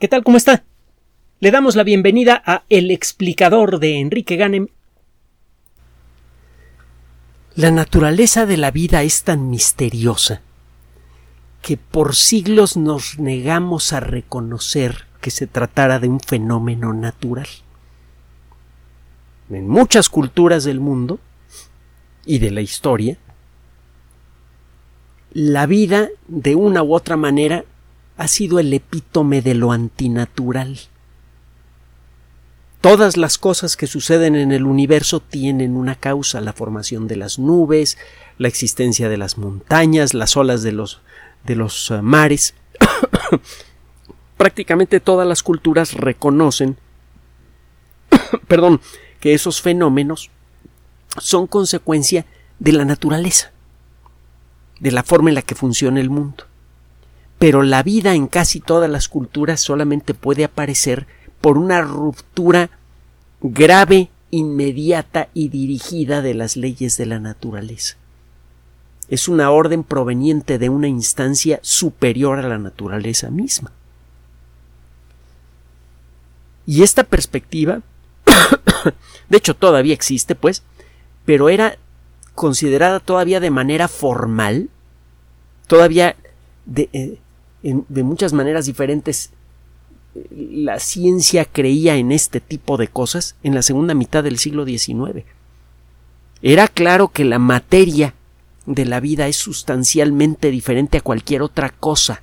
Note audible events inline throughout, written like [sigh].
¿Qué tal? ¿Cómo está? Le damos la bienvenida a El explicador de Enrique Ganem. La naturaleza de la vida es tan misteriosa que por siglos nos negamos a reconocer que se tratara de un fenómeno natural. En muchas culturas del mundo y de la historia, la vida de una u otra manera ha sido el epítome de lo antinatural. Todas las cosas que suceden en el universo tienen una causa, la formación de las nubes, la existencia de las montañas, las olas de los, de los uh, mares. [coughs] Prácticamente todas las culturas reconocen [coughs] perdón, que esos fenómenos son consecuencia de la naturaleza, de la forma en la que funciona el mundo pero la vida en casi todas las culturas solamente puede aparecer por una ruptura grave, inmediata y dirigida de las leyes de la naturaleza. Es una orden proveniente de una instancia superior a la naturaleza misma. Y esta perspectiva, [coughs] de hecho todavía existe, pues, pero era considerada todavía de manera formal, todavía de, eh, de muchas maneras diferentes la ciencia creía en este tipo de cosas en la segunda mitad del siglo XIX. Era claro que la materia de la vida es sustancialmente diferente a cualquier otra cosa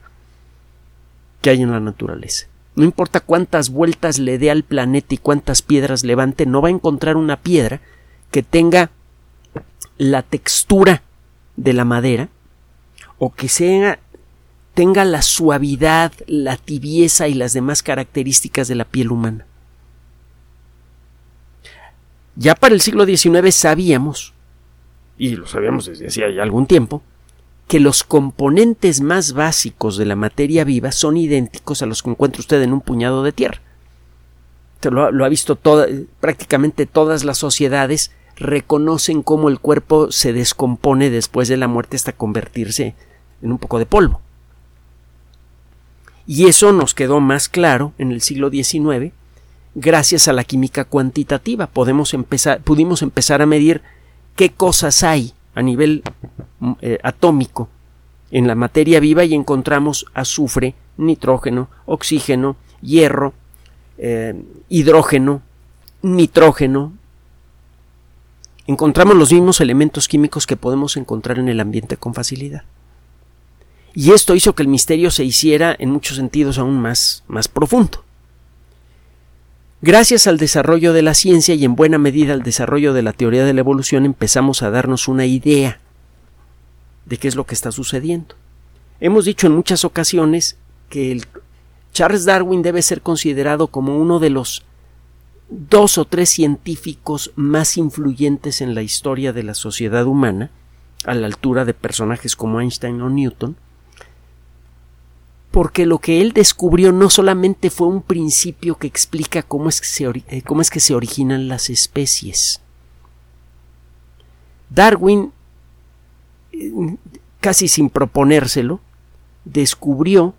que hay en la naturaleza. No importa cuántas vueltas le dé al planeta y cuántas piedras levante, no va a encontrar una piedra que tenga la textura de la madera o que sea tenga la suavidad, la tibieza y las demás características de la piel humana. Ya para el siglo XIX sabíamos, y lo sabíamos desde hacía ya algún tiempo, que los componentes más básicos de la materia viva son idénticos a los que encuentra usted en un puñado de tierra. Lo, lo ha visto prácticamente todas las sociedades reconocen cómo el cuerpo se descompone después de la muerte hasta convertirse en un poco de polvo. Y eso nos quedó más claro en el siglo XIX gracias a la química cuantitativa. Podemos empezar, pudimos empezar a medir qué cosas hay a nivel mm, eh, atómico en la materia viva y encontramos azufre, nitrógeno, oxígeno, hierro, eh, hidrógeno, nitrógeno. Encontramos los mismos elementos químicos que podemos encontrar en el ambiente con facilidad. Y esto hizo que el misterio se hiciera en muchos sentidos aún más, más profundo. Gracias al desarrollo de la ciencia y en buena medida al desarrollo de la teoría de la evolución empezamos a darnos una idea de qué es lo que está sucediendo. Hemos dicho en muchas ocasiones que el Charles Darwin debe ser considerado como uno de los dos o tres científicos más influyentes en la historia de la sociedad humana, a la altura de personajes como Einstein o Newton, porque lo que él descubrió no solamente fue un principio que explica cómo es que se, eh, cómo es que se originan las especies. Darwin, eh, casi sin proponérselo, descubrió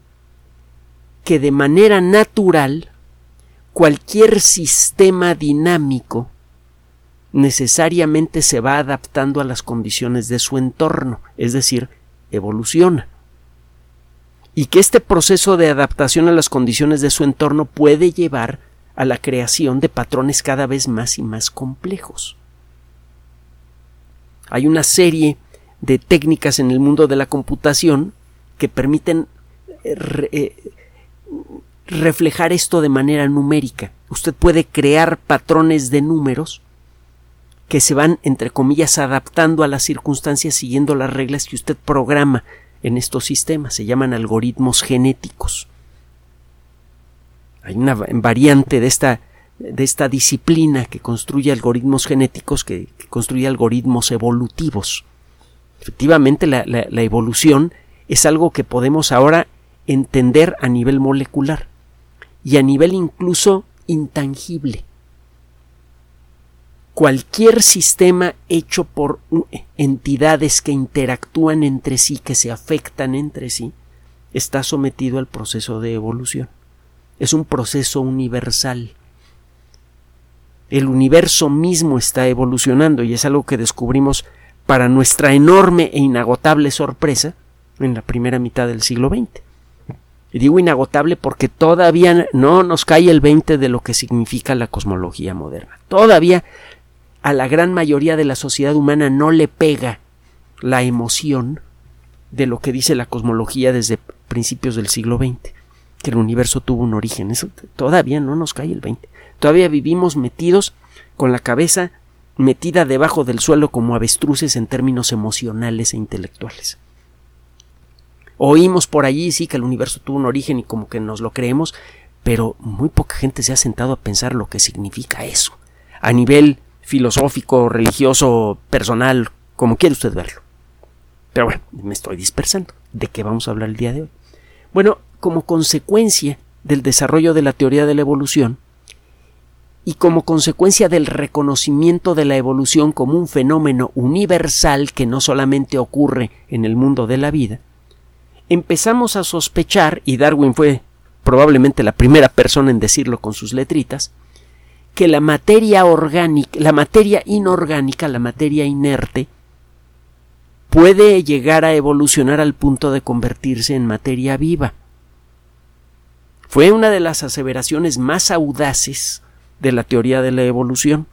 que de manera natural cualquier sistema dinámico necesariamente se va adaptando a las condiciones de su entorno, es decir, evoluciona y que este proceso de adaptación a las condiciones de su entorno puede llevar a la creación de patrones cada vez más y más complejos. Hay una serie de técnicas en el mundo de la computación que permiten eh, eh, reflejar esto de manera numérica. Usted puede crear patrones de números que se van, entre comillas, adaptando a las circunstancias siguiendo las reglas que usted programa en estos sistemas, se llaman algoritmos genéticos. Hay una variante de esta, de esta disciplina que construye algoritmos genéticos, que, construye algoritmos evolutivos. Efectivamente, la, la evolución es algo que podemos ahora entender a nivel molecular y a nivel incluso intangible cualquier sistema hecho por entidades que interactúan entre sí, que se afectan entre sí, está sometido al proceso de evolución. es un proceso universal. El universo mismo está evolucionando y es algo que descubrimos para nuestra enorme e inagotable sorpresa en la primera mitad del siglo XX. Y digo inagotable porque todavía no nos cae el 20 de lo que significa la cosmología moderna. Todavía a la gran mayoría de la sociedad humana no le pega la emoción de lo que dice la cosmología desde principios del siglo XX, que el universo tuvo un origen. Eso todavía no nos cae el 20. Todavía vivimos metidos con la cabeza metida debajo del suelo como avestruces en términos emocionales e intelectuales. Oímos por allí, sí, que el universo tuvo un origen y como que nos lo creemos, pero muy poca gente se ha sentado a pensar lo que significa eso, a nivel filosófico, religioso, personal, como quiere usted verlo. Pero bueno, me estoy dispersando. ¿De qué vamos a hablar el día de hoy? Bueno, como consecuencia del desarrollo de la teoría de la evolución, y como consecuencia del reconocimiento de la evolución como un fenómeno universal que no solamente ocurre en el mundo de la vida, empezamos a sospechar, y Darwin fue probablemente la primera persona en decirlo con sus letritas, que la materia orgánica, la materia inorgánica, la materia inerte, puede llegar a evolucionar al punto de convertirse en materia viva. Fue una de las aseveraciones más audaces de la teoría de la evolución,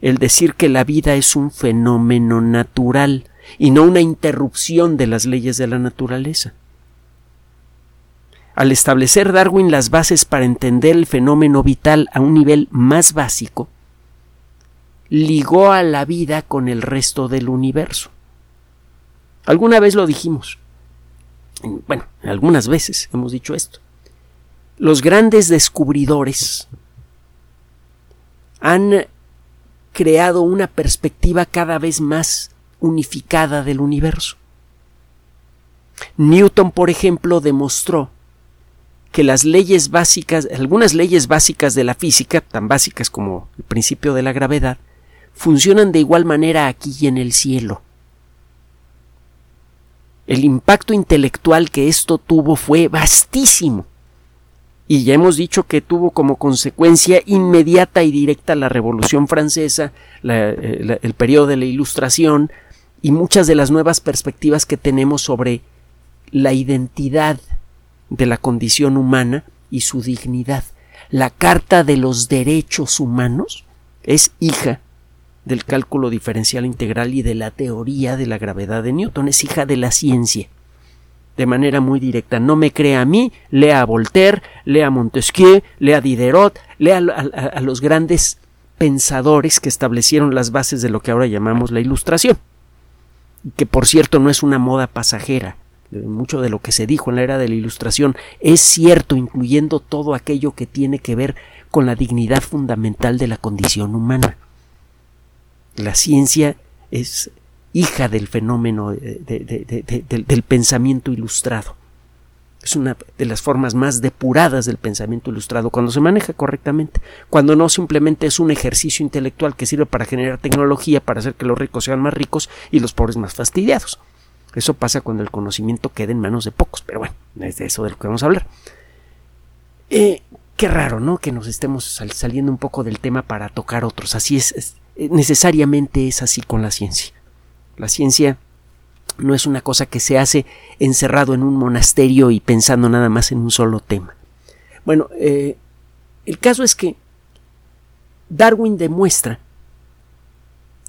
el decir que la vida es un fenómeno natural y no una interrupción de las leyes de la naturaleza. Al establecer Darwin las bases para entender el fenómeno vital a un nivel más básico, ligó a la vida con el resto del universo. Alguna vez lo dijimos. Bueno, algunas veces hemos dicho esto. Los grandes descubridores han creado una perspectiva cada vez más unificada del universo. Newton, por ejemplo, demostró que las leyes básicas, algunas leyes básicas de la física, tan básicas como el principio de la gravedad, funcionan de igual manera aquí y en el cielo. El impacto intelectual que esto tuvo fue vastísimo y ya hemos dicho que tuvo como consecuencia inmediata y directa la Revolución Francesa, eh, el periodo de la Ilustración y muchas de las nuevas perspectivas que tenemos sobre la identidad de la condición humana y su dignidad. La Carta de los Derechos Humanos es hija del cálculo diferencial integral y de la teoría de la gravedad de Newton, es hija de la ciencia de manera muy directa. No me crea a mí, lea a Voltaire, lea a Montesquieu, lea a Diderot, lea a, los grandes pensadores que establecieron las bases de lo que ahora llamamos la Ilustración, que por cierto no es una moda pasajera. Mucho de lo que se dijo en la era de la Ilustración es cierto, incluyendo todo aquello que tiene que ver con la dignidad fundamental de la condición humana. La ciencia es hija del fenómeno del pensamiento ilustrado. Es una de las formas más depuradas del pensamiento ilustrado cuando se maneja correctamente, cuando no simplemente es un ejercicio intelectual que sirve para generar tecnología para hacer que los ricos sean más ricos y los pobres más fastidiados. Eso pasa cuando el conocimiento queda en manos de pocos, pero bueno, es de eso de lo que vamos a hablar. Eh, qué raro, ¿no? Que nos estemos saliendo un poco del tema para tocar otros. Así es necesariamente es así con la ciencia. La ciencia no es una cosa que se hace encerrado en un monasterio y pensando nada más en un solo tema. Bueno, eh, el caso es que Darwin demuestra,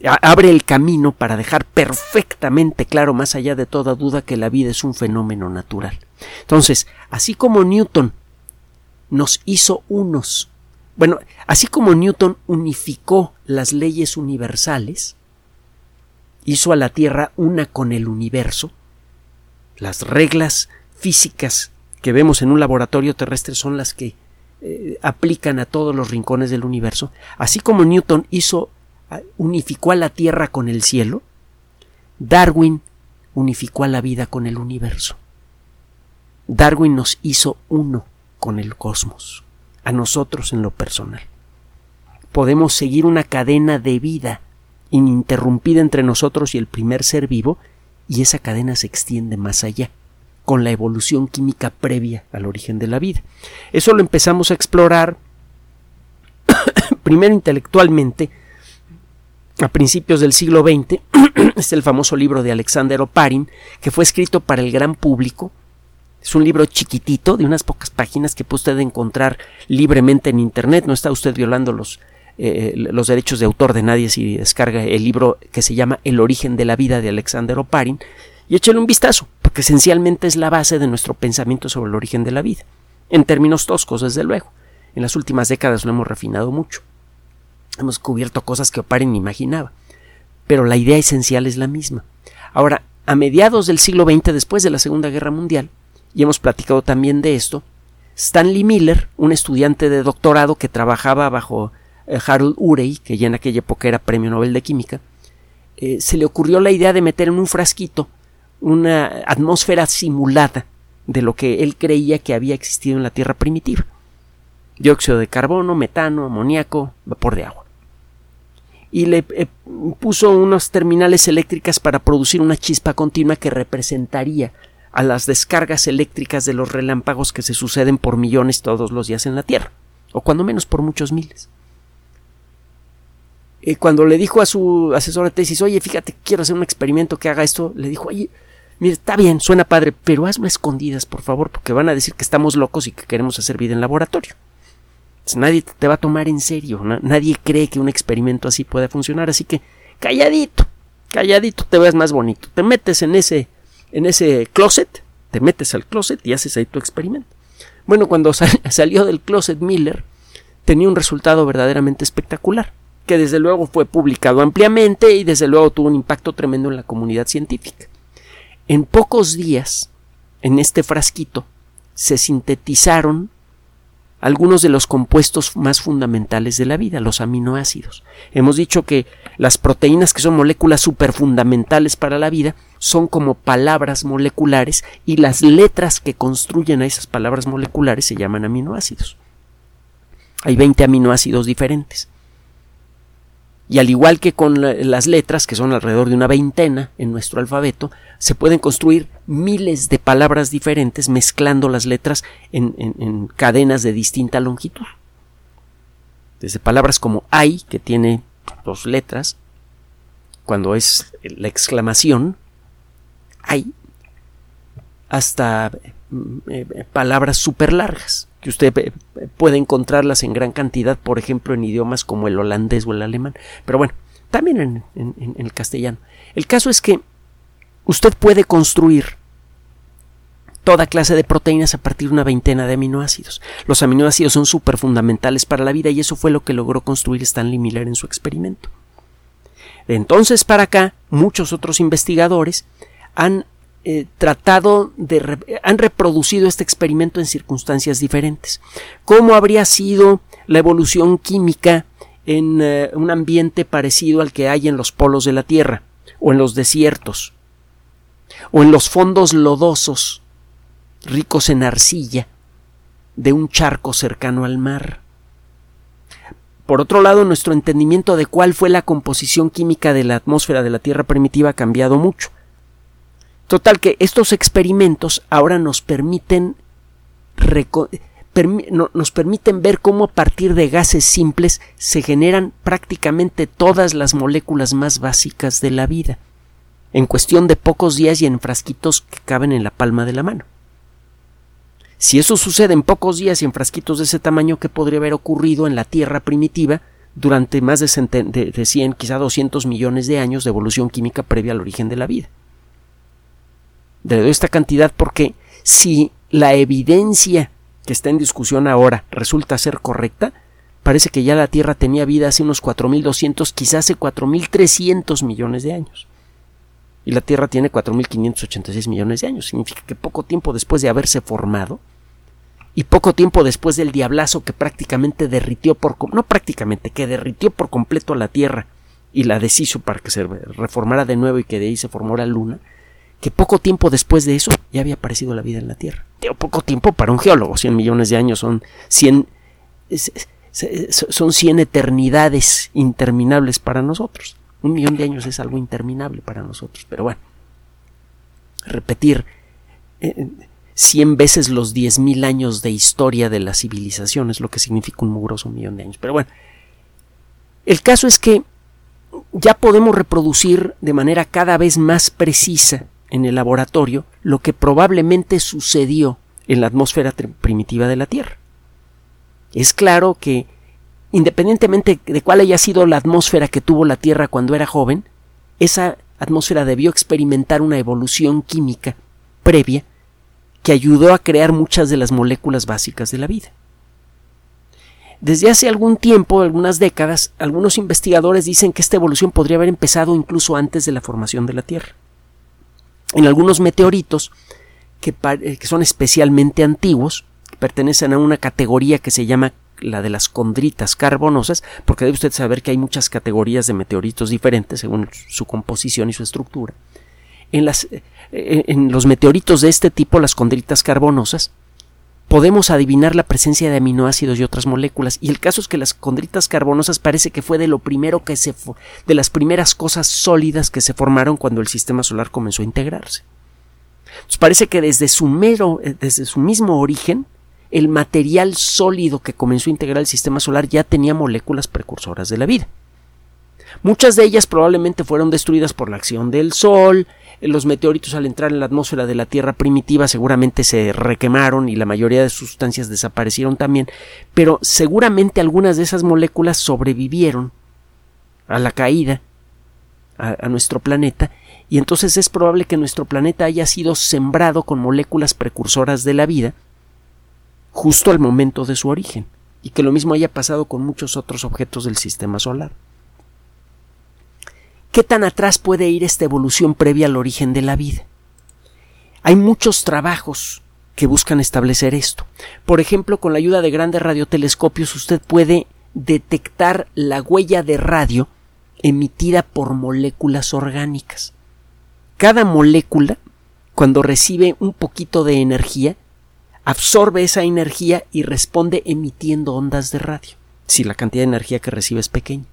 abre el camino para dejar perfectamente claro, más allá de toda duda, que la vida es un fenómeno natural. Entonces, así como Newton nos hizo unos, bueno, así como Newton unificó las leyes universales, hizo a la Tierra una con el universo, las reglas físicas que vemos en un laboratorio terrestre son las que eh, aplican a todos los rincones del universo, así como Newton hizo unificó a la Tierra con el cielo, Darwin unificó a la vida con el universo. Darwin nos hizo uno con el cosmos, a nosotros en lo personal. Podemos seguir una cadena de vida ininterrumpida entre nosotros y el primer ser vivo, y esa cadena se extiende más allá. con la evolución química previa al origen de la vida. Eso lo empezamos a explorar [coughs] primero intelectualmente a principios del siglo XX. [clears throat] es el famoso libro de Alexander Oparin, que fue escrito para el gran público. Es un libro chiquitito, de unas pocas páginas que puede usted encontrar libremente en Internet. No está usted violando los, eh, los derechos de autor de nadie si descarga el libro que se llama El origen de la vida de Alexander Oparin y échale un vistazo, porque esencialmente es la base de nuestro pensamiento sobre el origen de la vida. En términos toscos, desde luego. En las últimas décadas lo hemos refinado mucho. Hemos cubierto cosas que Oparin ni imaginaba. Pero la idea esencial es la misma. Ahora, a mediados del siglo XX, después de la Segunda Guerra Mundial, y hemos platicado también de esto, Stanley Miller, un estudiante de doctorado que trabajaba bajo eh, Harold Urey, que ya en aquella época era premio Nobel de Química, eh, se le ocurrió la idea de meter en un frasquito una atmósfera simulada de lo que él creía que había existido en la Tierra primitiva. Dióxido de carbono, metano, amoníaco, vapor de agua. Y le eh, puso unas terminales eléctricas para producir una chispa continua que representaría a las descargas eléctricas de los relámpagos que se suceden por millones todos los días en la Tierra, o cuando menos por muchos miles. Y cuando le dijo a su asesor de tesis, oye, fíjate, quiero hacer un experimento que haga esto, le dijo, oye, Mire, está bien, suena padre, pero hazlo escondidas, por favor, porque van a decir que estamos locos y que queremos hacer vida en laboratorio. Nadie te va a tomar en serio, nadie cree que un experimento así pueda funcionar, así que calladito, calladito te ves más bonito. Te metes en ese, en ese closet, te metes al closet y haces ahí tu experimento. Bueno, cuando [laughs] salió del closet Miller, tenía un resultado verdaderamente espectacular, que desde luego fue publicado ampliamente y desde luego tuvo un impacto tremendo en la comunidad científica. En pocos días, en este frasquito, se sintetizaron algunos de los compuestos más fundamentales de la vida, los aminoácidos. Hemos dicho que las proteínas, que son moléculas superfundamentales para la vida, son como palabras moleculares y las letras que construyen a esas palabras moleculares se llaman aminoácidos. Hay 20 aminoácidos diferentes. Y al igual que con las letras, que son alrededor de una veintena en nuestro alfabeto, se pueden construir miles de palabras diferentes mezclando las letras en, cadenas de distinta longitud. Desde palabras como hay, que tiene dos letras, cuando es la exclamación, hay, hasta mm, eh, palabras súper largas que usted eh, puede encontrarlas en gran cantidad, por ejemplo, en idiomas como el holandés o el alemán. Pero bueno, también en, el castellano. El caso es que usted puede construir toda clase de proteínas a partir de una veintena de aminoácidos. Los aminoácidos son súper fundamentales para la vida y eso fue lo que logró construir Stanley Miller en su experimento. De entonces para acá, muchos otros investigadores han eh, tratado de han reproducido este experimento en circunstancias diferentes. ¿Cómo habría sido la evolución química en eh, un ambiente parecido al que hay en los polos de la Tierra, o en los desiertos, o en los fondos lodosos, ricos en arcilla, de un charco cercano al mar? Por otro lado, nuestro entendimiento de cuál fue la composición química de la atmósfera de la Tierra primitiva ha cambiado mucho. Total que estos experimentos ahora nos permiten nos permiten ver cómo a partir de gases simples se generan prácticamente todas las moléculas más básicas de la vida, en cuestión de pocos días y en frasquitos que caben en la palma de la mano. Si eso sucede en pocos días y en frasquitos de ese tamaño, ¿qué podría haber ocurrido en la Tierra primitiva durante más de, de 100, quizá 200 millones de años de evolución química previa al origen de la vida? Le doy esta cantidad porque si la evidencia que está en discusión ahora resulta ser correcta, parece que ya la Tierra tenía vida hace unos 4.200, quizás hace 4.300 millones de años. Y la Tierra tiene 4.586 millones de años. Significa que poco tiempo después de haberse formado, y poco tiempo después del diablazo que prácticamente derritió por no prácticamente que derritió por completo la Tierra y la deshizo para que se reformara de nuevo y que de ahí se formó la Luna, que poco tiempo después de eso ya había aparecido la vida en la Tierra. poco tiempo para un geólogo, 100 millones de años son 100, son 100 eternidades interminables para nosotros. Un millón de años es algo interminable para nosotros, pero bueno, repetir 100 veces los 10.000 años de historia de la civilización, es lo que significa un mugroso millón de años. Pero bueno, el caso es que ya podemos reproducir de manera cada vez más precisa en el laboratorio lo que probablemente sucedió en la atmósfera primitiva de la Tierra. Es claro que, independientemente de cuál haya sido la atmósfera que tuvo la Tierra cuando era joven, esa atmósfera debió experimentar una evolución química previa que ayudó a crear muchas de las moléculas básicas de la vida. Desde hace algún tiempo, algunas décadas, algunos investigadores dicen que esta evolución podría haber empezado incluso antes de la formación de la Tierra. En algunos meteoritos, que, eh, son especialmente antiguos, pertenecen a una categoría que se llama la de las condritas carbonosas, porque debe usted saber que hay muchas categorías de meteoritos diferentes según su composición y su estructura. En, eh, en los meteoritos de este tipo, las condritas carbonosas, podemos adivinar la presencia de aminoácidos y otras moléculas. Y el caso es que las condritas carbonosas parece que fue de lo primero que se de las primeras cosas sólidas que se formaron cuando el sistema solar comenzó a integrarse. Parece que desde su mero, eh, desde su mismo origen, el material sólido que comenzó a integrar el sistema solar ya tenía moléculas precursoras de la vida. Muchas de ellas probablemente fueron destruidas por la acción del Sol, los meteoritos al entrar en la atmósfera de la Tierra primitiva seguramente se requemaron y la mayoría de sus sustancias desaparecieron también, pero seguramente algunas de esas moléculas sobrevivieron a la caída a, nuestro planeta y entonces es probable que nuestro planeta haya sido sembrado con moléculas precursoras de la vida justo al momento de su origen y que lo mismo haya pasado con muchos otros objetos del sistema solar. ¿Qué tan atrás puede ir esta evolución previa al origen de la vida? Hay muchos trabajos que buscan establecer esto. Por ejemplo, con la ayuda de grandes radiotelescopios usted puede detectar la huella de radio emitida por moléculas orgánicas. Cada molécula, cuando recibe un poquito de energía, absorbe esa energía y responde emitiendo ondas de radio, si la cantidad de energía que recibe es pequeña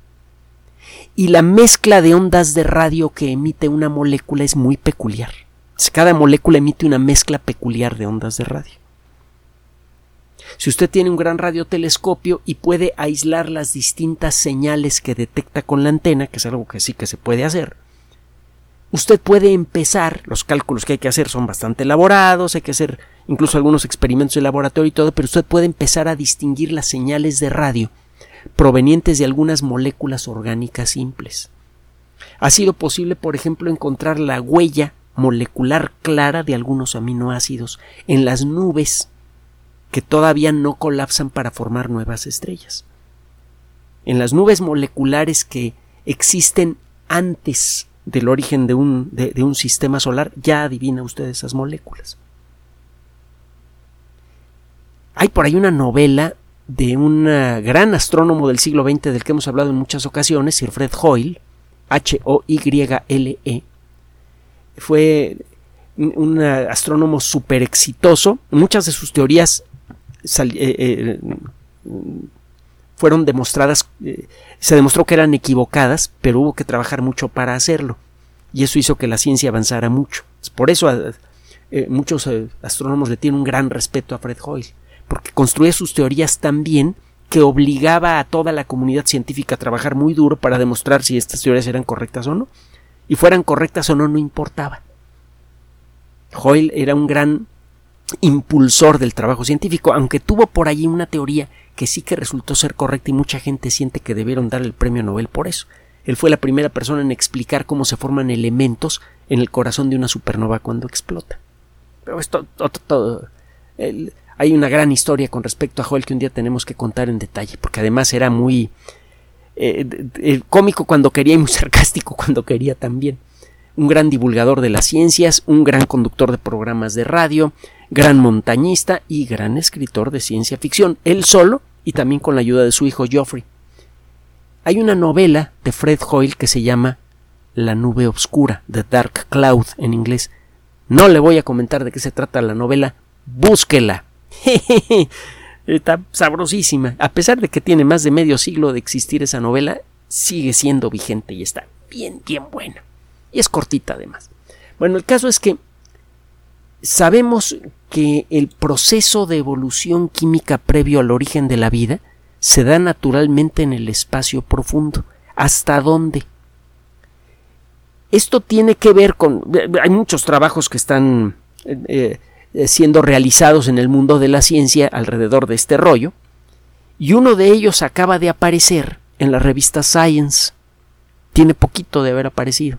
y la mezcla de ondas de radio que emite una molécula es muy peculiar. Cada molécula emite una mezcla peculiar de ondas de radio. Si usted tiene un gran radiotelescopio y puede aislar las distintas señales que detecta con la antena, que es algo que sí que se puede hacer, usted puede empezar, los cálculos que hay que hacer son bastante elaborados, hay que hacer incluso algunos experimentos de laboratorio y todo, pero usted puede empezar a distinguir las señales de radio provenientes de algunas moléculas orgánicas simples. Ha sido posible, por ejemplo, encontrar la huella molecular clara de algunos aminoácidos en las nubes que todavía no colapsan para formar nuevas estrellas. En las nubes moleculares que existen antes del origen de un, de, un sistema solar, ya adivina usted esas moléculas. Hay por ahí una novela de un gran astrónomo del siglo XX del que hemos hablado en muchas ocasiones, Sir Fred Hoyle, H-O-Y-L-E. Fue un astrónomo súper exitoso. Muchas de sus teorías eh, eh, fueron demostradas, eh, se demostró que eran equivocadas, pero hubo que trabajar mucho para hacerlo. Y eso hizo que la ciencia avanzara mucho. Por eso muchos astrónomos le tienen un gran respeto a Fred Hoyle porque construía sus teorías tan bien que obligaba a toda la comunidad científica a trabajar muy duro para demostrar si estas teorías eran correctas o no. Y fueran correctas o no, no importaba. Hoyle era un gran impulsor del trabajo científico, aunque tuvo por allí una teoría que sí que resultó ser correcta y mucha gente siente que debieron dar el premio Nobel por eso. Él fue la primera persona en explicar cómo se forman elementos en el corazón de una supernova cuando explota. Pero esto, todo, todo el, hay una gran historia con respecto a Joel que un día tenemos que contar en detalle, porque además era muy eh, cómico cuando quería y muy [laughs] sarcástico cuando quería también. Un gran divulgador de las ciencias, un gran conductor de programas de radio, gran montañista y gran escritor de ciencia ficción, él solo y también con la ayuda de su hijo Geoffrey. Hay una novela de Fred Hoyle que se llama La nube oscura, The Dark Cloud en inglés. No le voy a comentar de qué se trata la novela, búsquela. [laughs] Está sabrosísima. A pesar de que tiene más de medio siglo de existir esa novela, sigue siendo vigente y está bien, bien buena. Y es cortita además. Bueno, el caso es que sabemos que el proceso de evolución química previo al origen de la vida se da naturalmente en el espacio profundo. ¿Hasta dónde? Esto tiene que ver con... Hay muchos trabajos que están eh, eh, siendo realizados en el mundo de la ciencia alrededor de este rollo, y uno de ellos acaba de aparecer en la revista Science. Tiene poquito de haber aparecido.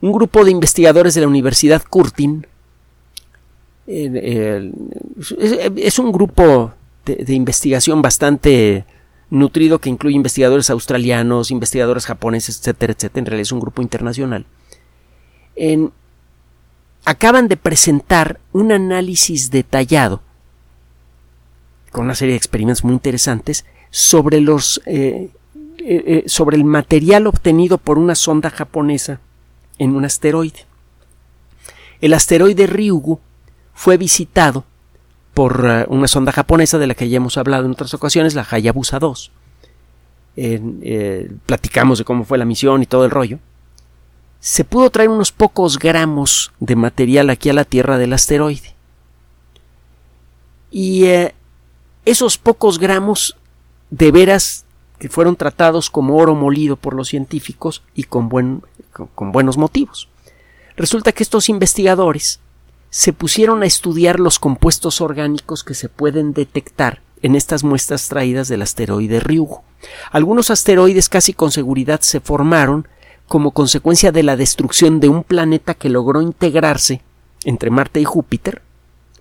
Un grupo de investigadores de la Universidad Curtin es un grupo de, investigación bastante nutrido que incluye investigadores australianos, investigadores japoneses, etcétera, etcétera. En realidad es un grupo internacional. Acaban de presentar un análisis detallado con una serie de experimentos muy interesantes sobre los eh, eh, eh, sobre el material obtenido por una sonda japonesa en un asteroide. El asteroide Ryugu fue visitado por uh, una sonda japonesa de la que ya hemos hablado en otras ocasiones, la Hayabusa 2. Eh, platicamos de cómo fue la misión y todo el rollo. Se pudo traer unos pocos gramos de material aquí a la Tierra del asteroide. Y eh, esos pocos gramos de veras que fueron tratados como oro molido por los científicos y con, buen, con buenos motivos. Resulta que estos investigadores se pusieron a estudiar los compuestos orgánicos que se pueden detectar en estas muestras traídas del asteroide Ryugu. Algunos asteroides casi con seguridad se formaron como consecuencia de la destrucción de un planeta que logró integrarse entre Marte y Júpiter,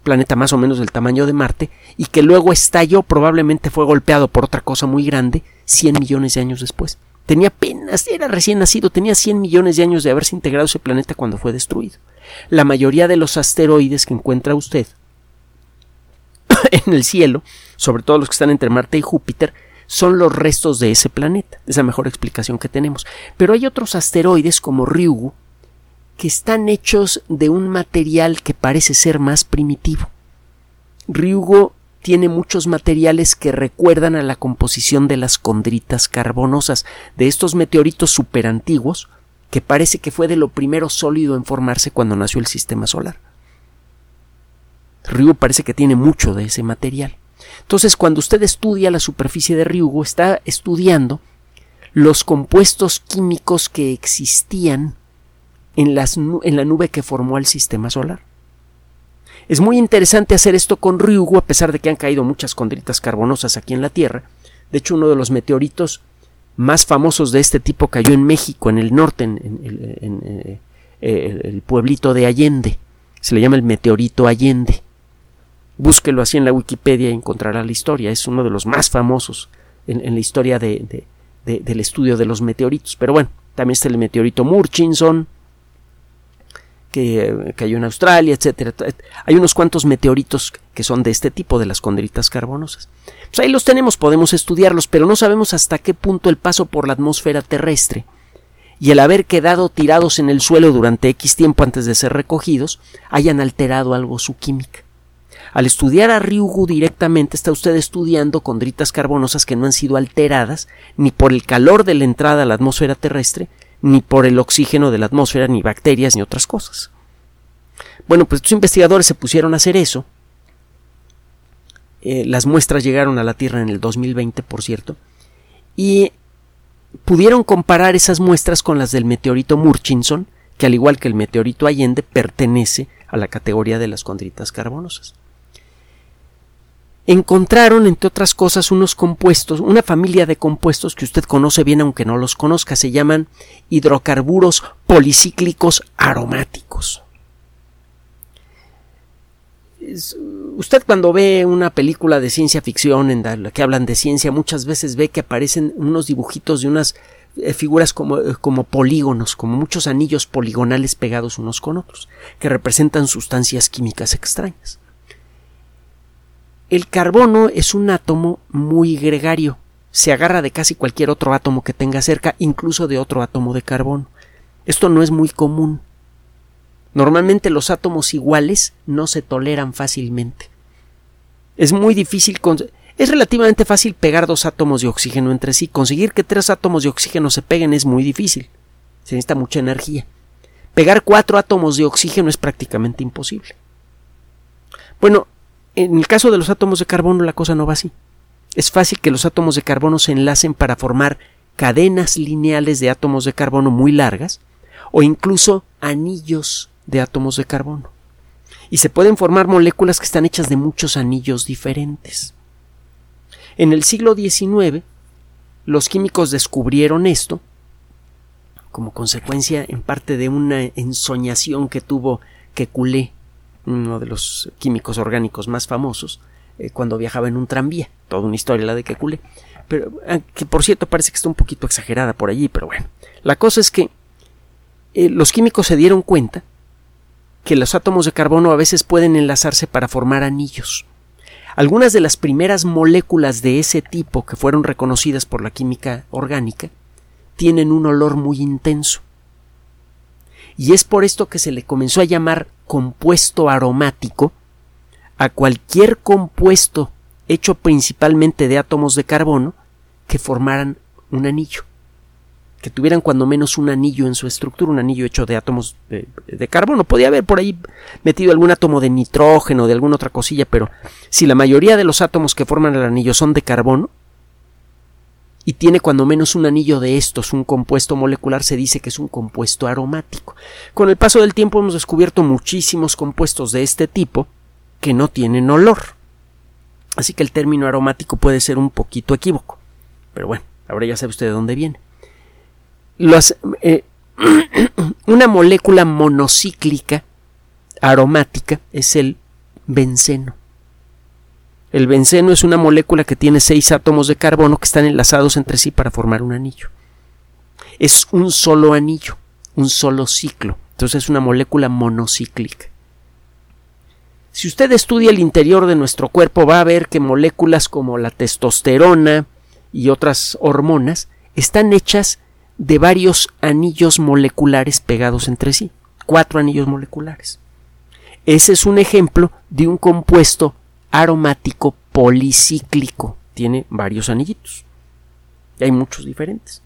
planeta más o menos del tamaño de Marte, y que luego estalló, probablemente fue golpeado por otra cosa muy grande, 100 millones de años después. Tenía apenas, era recién nacido, tenía 100 millones de años de haberse integrado ese planeta cuando fue destruido. La mayoría de los asteroides que encuentra usted [coughs] en el cielo, sobre todo los que están entre Marte y Júpiter, son los restos de ese planeta. Es la mejor explicación que tenemos. Pero hay otros asteroides como Ryugu que están hechos de un material que parece ser más primitivo. Ryugu tiene muchos materiales que recuerdan a la composición de las condritas carbonosas, de estos meteoritos superantiguos, que parece que fue de lo primero sólido en formarse cuando nació el sistema solar. Ryugu parece que tiene mucho de ese material. Entonces, cuando usted estudia la superficie de Ryugu, está estudiando los compuestos químicos que existían en, la nube que formó el sistema solar. Es muy interesante hacer esto con Ryugu, a pesar de que han caído muchas condritas carbonosas aquí en la Tierra. De hecho, uno de los meteoritos más famosos de este tipo cayó en México, en el norte, en, eh, el pueblito de Allende. Se le llama el meteorito Allende. Búsquelo así en la Wikipedia y encontrará la historia. Es uno de los más famosos en, la historia de, del estudio de los meteoritos. Pero bueno, también está el meteorito Murchison, que cayó en Australia, etcétera. Hay unos cuantos meteoritos que son de este tipo, de las condritas carbonosas. Pues ahí los tenemos, podemos estudiarlos, pero no sabemos hasta qué punto el paso por la atmósfera terrestre y el haber quedado tirados en el suelo durante X tiempo antes de ser recogidos hayan alterado algo su química. Al estudiar a Ryugu directamente está usted estudiando condritas carbonosas que no han sido alteradas ni por el calor de la entrada a la atmósfera terresre, ni por el oxígeno de la atmósfera, ni bacterias, ni otras cosas. Bueno, pues estos investigadores se pusieron a hacer eso. Eh, las muestras llegaron a la Tierra en el 2020, por cierto, y pudieron comparar esas muestras con las del meteorito Murchison, que al igual que el meteorito Allende pertenece a la categoría de las condritas carbonosas encontraron, entre otras cosas, unos compuestos, una familia de compuestos que usted conoce bien aunque no los conozca, se llaman hidrocarburos policíclicos aromáticos. usted cuando ve una película de ciencia ficción en la que hablan de ciencia, muchas veces ve que aparecen unos dibujitos de unas eh, figuras como, eh, como polígonos, como muchos anillos poligonales pegados unos con otros, que representan sustancias químicas extrañas. El carbono es un átomo muy gregario. Se agarra de casi cualquier otro átomo que tenga cerca, incluso de otro átomo de carbono. Esto no es muy común. Normalmente los átomos iguales no se toleran fácilmente. Es muy difícil es relativamente fácil pegar dos átomos de oxígeno entre sí. Conseguir que tres átomos de oxígeno se peguen es muy difícil. Se necesita mucha energía. pegar cuatro átomos de oxígeno es prácticamente imposible. Bueno, en el caso de los átomos de carbono la cosa no va así. Es fácil que los átomos de carbono se enlacen para formar cadenas lineales de átomos de carbono muy largas o incluso anillos de átomos de carbono. Y se pueden formar moléculas que están hechas de muchos anillos diferentes. En el siglo XIX, los químicos descubrieron esto como consecuencia en parte de una ensoñación que tuvo Kekulé, uno de los químicos orgánicos más famosos, eh, cuando viajaba en un tranvía. Toda una historia la de Kekulé. Pero, ah, que por cierto parece que está un poquito exagerada por allí, pero bueno. La cosa es que eh, los químicos se dieron cuenta que los átomos de carbono a veces pueden enlazarse para formar anillos. Algunas de las primeras moléculas de ese tipo que fueron reconocidas por la química orgánica tienen un olor muy intenso. Y es por esto que se le comenzó a llamar compuesto aromático a cualquier compuesto hecho principalmente de átomos de carbono que formaran un anillo, que tuvieran cuando menos un anillo en su estructura, un anillo hecho de átomos de, carbono. Podía haber por ahí metido algún átomo de nitrógeno, de alguna otra cosilla, pero si la mayoría de los átomos que forman el anillo son de carbono, y tiene cuando menos un anillo de estos, un compuesto molecular, se dice que es un compuesto aromático. Con el paso del tiempo hemos descubierto muchísimos compuestos de este tipo que no tienen olor. Así que el término aromático puede ser un poquito equívoco. Pero bueno, ahora ya sabe usted de dónde viene. Eh, [clears throat] una molécula monocíclica aromática es el benceno. El benceno es una molécula que tiene seis átomos de carbono que están enlazados entre sí para formar un anillo. Es un solo anillo, un solo ciclo. Entonces es una molécula monocíclica. Si usted estudia el interior de nuestro cuerpo va a ver que moléculas como la testosterona y otras hormonas están hechas de varios anillos moleculares pegados entre sí, cuatro anillos moleculares. Ese es un ejemplo de un compuesto aromático policíclico. Tiene varios anillitos. Y hay muchos diferentes.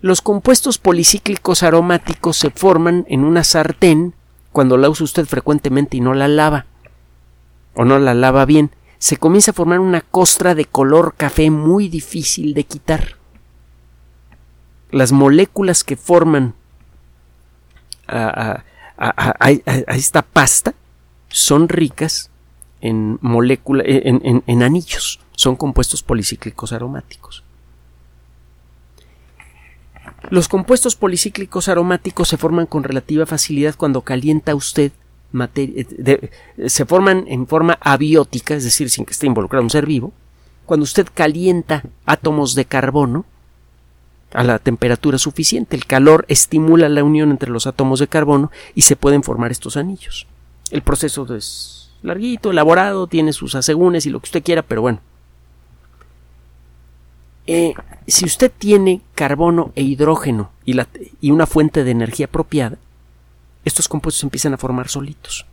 Los compuestos policíclicos aromáticos se forman en una sartén cuando la usa usted frecuentemente y no la lava o no la lava bien, se comienza a formar una costra de color café muy difícil de quitar. Las moléculas que forman a, esta pasta son ricas en, molécula, en, en anillos, son compuestos policíclicos aromáticos. Los compuestos policíclicos aromáticos se forman con relativa facilidad cuando calienta usted eh, se forman en forma abiótica, es decir, sin que esté involucrado un ser vivo, cuando usted calienta átomos de carbono a la temperatura suficiente, el calor estimula la unión entre los átomos de carbono y se pueden formar estos anillos. El proceso es larguito, elaborado, tiene sus asegúnes y lo que usted quiera, pero bueno. Eh, si usted tiene carbono e hidrógeno y una fuente de energía apropiada, estos compuestos empiezan a formar solitos.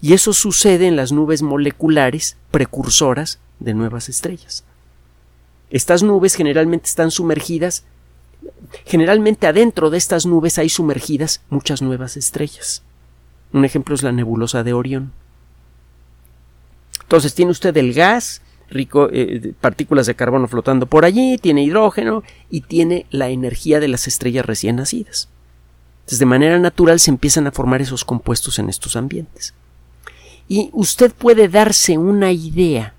Y eso sucede en las nubes moleculares precursoras de nuevas estrellas. Estas nubes generalmente están sumergidas, generalmente adentro de estas nubes hay sumergidas muchas nuevas estrellas. Un ejemplo es la nebulosa de Orión. Entonces tiene usted el gas, rico, eh, partículas de carbono flotando por allí, tiene hidrógeno y tiene la energía de las estrellas recién nacidas. Entonces, de manera natural se empiezan a formar esos compuestos en estos ambientes. Y usted puede darse una idea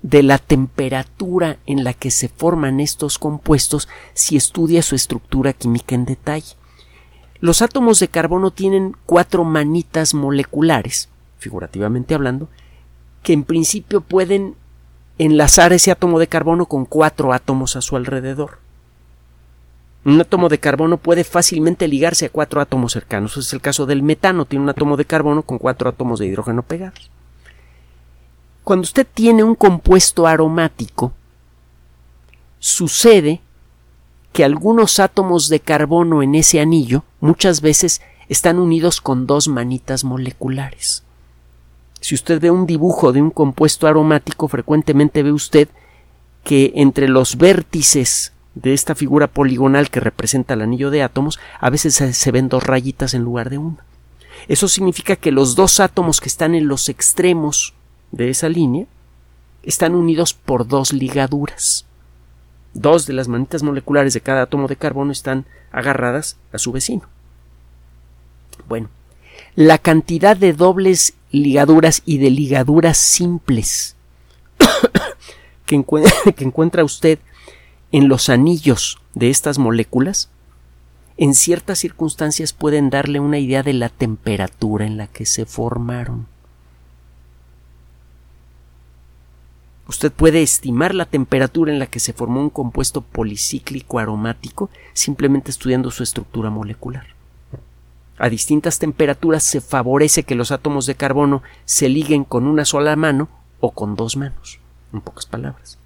de la temperatura en la que se forman estos compuestos si estudia su estructura química en detalle. Los átomos de carbono tienen cuatro manitas moleculares, figurativamente hablando, que en principio pueden enlazar ese átomo de carbono con cuatro átomos a su alrededor. Un átomo de carbono puede fácilmente ligarse a cuatro átomos cercanos. Ese es el caso del metano, tiene un átomo de carbono con cuatro átomos de hidrógeno pegados. Cuando usted tiene un compuesto aromático, sucede que algunos átomos de carbono en ese anillo muchas veces están unidos con dos manitas moleculares. Si usted ve un dibujo de un compuesto aromático, frecuentemente ve usted que entre los vértices de esta figura poligonal que representa el anillo de átomos, a veces se ven dos rayitas en lugar de una. Eso significa que los dos átomos que están en los extremos de esa línea están unidos por dos ligaduras. Dos de las manitas moleculares de cada átomo de carbono están agarradas a su vecino. Bueno, la cantidad de dobles ligaduras y de ligaduras simples [coughs] que, [coughs] que encuentra usted en los anillos de estas moléculas, en ciertas circunstancias pueden darle una idea de la temperatura en la que se formaron. Usted puede estimar la temperatura en la que se formó un compuesto policíclico aromático simplemente estudiando su estructura molecular. A distintas temperaturas se favorece que los átomos de carbono se liguen con una sola mano o con dos manos, en pocas palabras.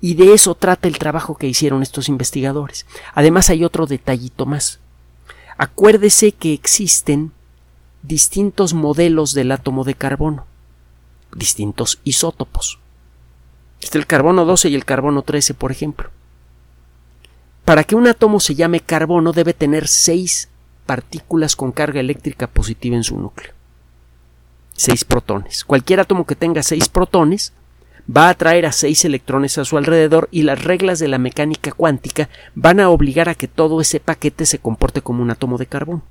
Y de eso trata el trabajo que hicieron estos investigadores. Además hay otro detallito más. Acuérdese que existen distintos modelos del átomo de carbono, distintos isótopos. Está el carbono 12 y el carbono 13, por ejemplo. Para que un átomo se llame carbono debe tener seis partículas con carga eléctrica positiva en su núcleo. Seis protones. Cualquier átomo que tenga seis protones va a atraer a seis electrones a su alrededor y las reglas de la mecánica cuántica van a obligar a que todo ese paquete se comporte como un átomo de carbono.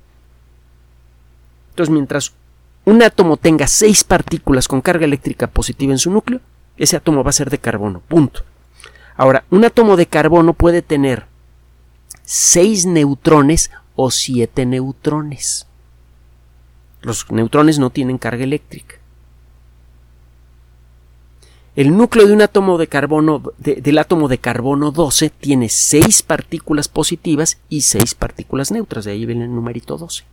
Entonces, mientras un átomo tenga seis partículas con carga eléctrica positiva en su núcleo, ese átomo va a ser de carbono. Punto. Ahora, un átomo de carbono puede tener seis neutrones o siete neutrones. Los neutrones no tienen carga eléctrica. El núcleo de un átomo de carbono, del átomo de carbono 12 tiene seis partículas positivas y seis partículas neutras, de ahí viene el numerito 12.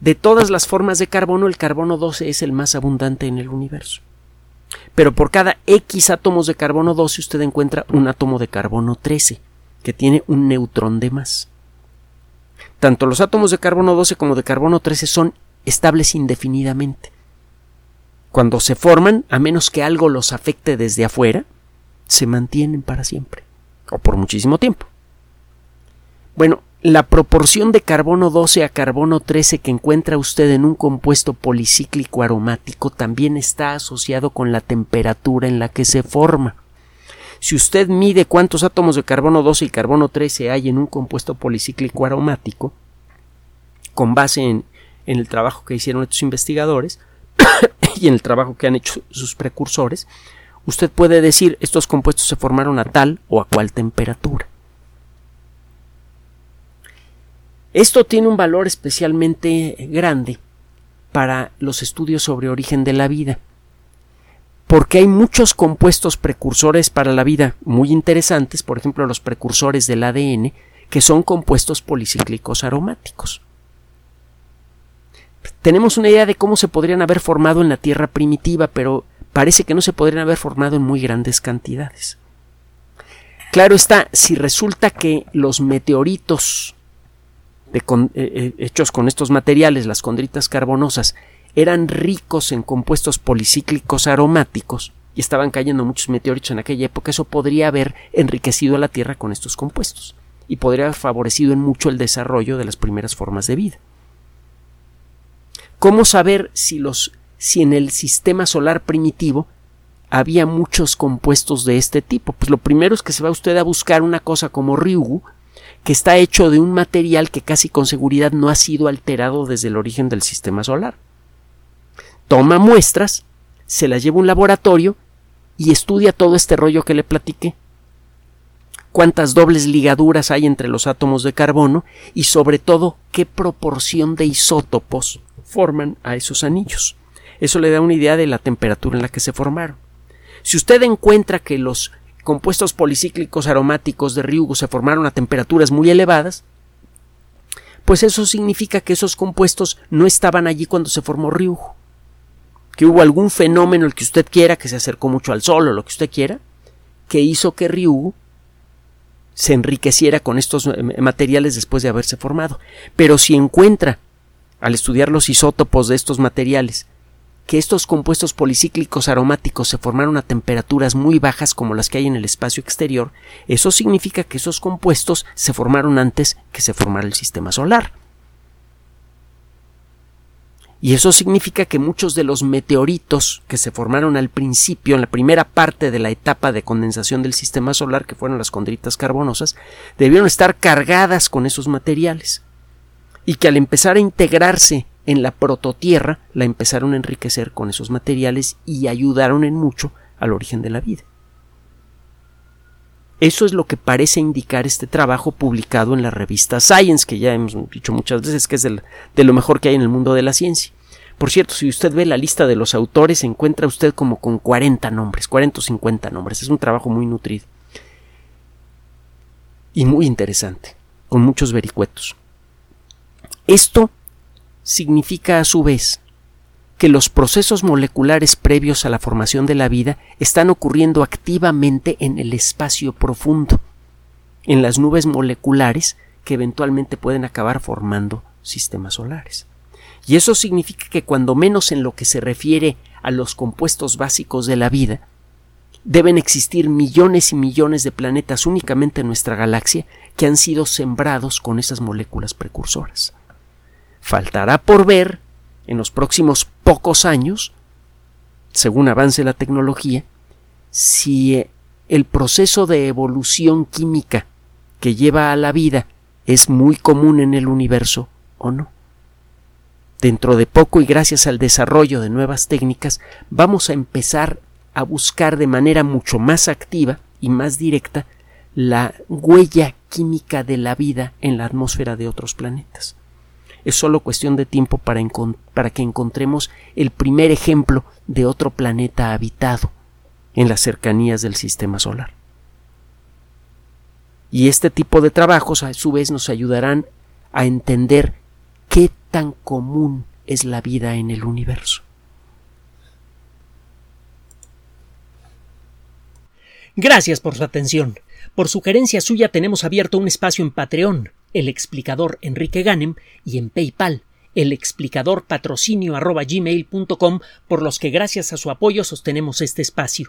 De todas las formas de carbono, el carbono 12 es el más abundante en el universo. Pero por cada X átomos de carbono 12 usted encuentra un átomo de carbono 13, que tiene un neutrón de más. Tanto los átomos de carbono 12 como de carbono 13 son estables indefinidamente. Cuando se forman, a menos que algo los afecte desde afuera, se mantienen para siempre o por muchísimo tiempo. Bueno, la proporción de carbono 12 a carbono 13 que encuentra usted en un compuesto policíclico aromático también está asociado con la temperatura en la que se forma. Si usted mide cuántos átomos de carbono 12 y carbono 13 hay en un compuesto policíclico aromático, con base en, el trabajo que hicieron estos investigadores, [coughs] y en el trabajo que han hecho sus precursores, usted puede decir estos compuestos se formaron a tal o a cual temperatura. Esto tiene un valor especialmente grande para los estudios sobre origen de la vida, porque hay muchos compuestos precursores para la vida muy interesantes, por ejemplo los precursores del ADN, que son compuestos policíclicos aromáticos tenemos una idea de cómo se podrían haber formado en la Tierra primitiva, pero parece que no se podrían haber formado en muy grandes cantidades. Claro está, si resulta que los meteoritos eh, eh, hechos con estos materiales, las condritas carbonosas, eran ricos en compuestos policíclicos aromáticos y estaban cayendo muchos meteoritos en aquella época, eso podría haber enriquecido a la Tierra con estos compuestos y podría haber favorecido en mucho el desarrollo de las primeras formas de vida. ¿Cómo saber si los si en el sistema solar primitivo había muchos compuestos de este tipo? Pues lo primero es que se va usted a buscar una cosa como Ryugu, que está hecho de un material que casi con seguridad no ha sido alterado desde el origen del sistema solar. Toma muestras, se las lleva a un laboratorio y estudia todo este rollo que le platiqué. Cuántas dobles ligaduras hay entre los átomos de carbono y sobre todo qué proporción de isótopos forman a esos anillos. Eso le da una idea de la temperatura en la que se formaron. Si usted encuentra que los compuestos policíclicos aromáticos de Ryugu se formaron a temperaturas muy elevadas, pues eso significa que esos compuestos no estaban allí cuando se formó Ryugu. Que hubo algún fenómeno, el que usted quiera, que se acercó mucho al Sol o lo que usted quiera, que hizo que Ryugu se enriqueciera con estos materiales después de haberse formado. Pero si encuentra al estudiar los isótopos de estos materiales, que estos compuestos policíclicos aromáticos se formaron a temperaturas muy bajas como las que hay en el espacio exterior, eso significa que esos compuestos se formaron antes que se formara el sistema solar. Y eso significa que muchos de los meteoritos que se formaron al principio, en la primera parte de la etapa de condensación del sistema solar, que fueron las condritas carbonosas, debieron estar cargadas con esos materiales. Y que al empezar a integrarse en la prototierra, la empezaron a enriquecer con esos materiales y ayudaron en mucho al origen de la vida. Eso es lo que parece indicar este trabajo publicado en la revista Science, que ya hemos dicho muchas veces que es de lo mejor que hay en el mundo de la ciencia. Por cierto, si usted ve la lista de los autores, se encuentra usted como con 40 nombres, 40 o 50 nombres. Es un trabajo muy nutrido. Y muy interesante, con muchos vericuetos. Esto significa a su vez que los procesos moleculares previos a la formación de la vida están ocurriendo activamente en el espacio profundo, en las nubes moleculares que eventualmente pueden acabar formando sistemas solares. Y eso significa que cuando menos en lo que se refiere a los compuestos básicos de la vida, deben existir millones y millones de planetas únicamente en nuestra galaxia que han sido sembrados con esas moléculas precursoras. Faltará por ver en los próximos pocos años, según avance la tecnología, si eh, el proceso de evolución química que lleva a la vida es muy común en el universo o no. Dentro de poco y gracias al desarrollo de nuevas técnicas, vamos a empezar a buscar de manera mucho más activa y más directa la huella química de la vida en la atmósfera de otros planetas. Es solo cuestión de tiempo para, para que encontremos el primer ejemplo de otro planeta habitado en las cercanías del sistema solar. Y este tipo de trabajos a su vez nos ayudarán a entender qué tan común es la vida en el universo. Gracias por su atención. Por sugerencia suya tenemos abierto un espacio en Patreon, el explicador Enrique Ganem, y en PayPal, el explicador patrocinio por los que gracias a su apoyo sostenemos este espacio.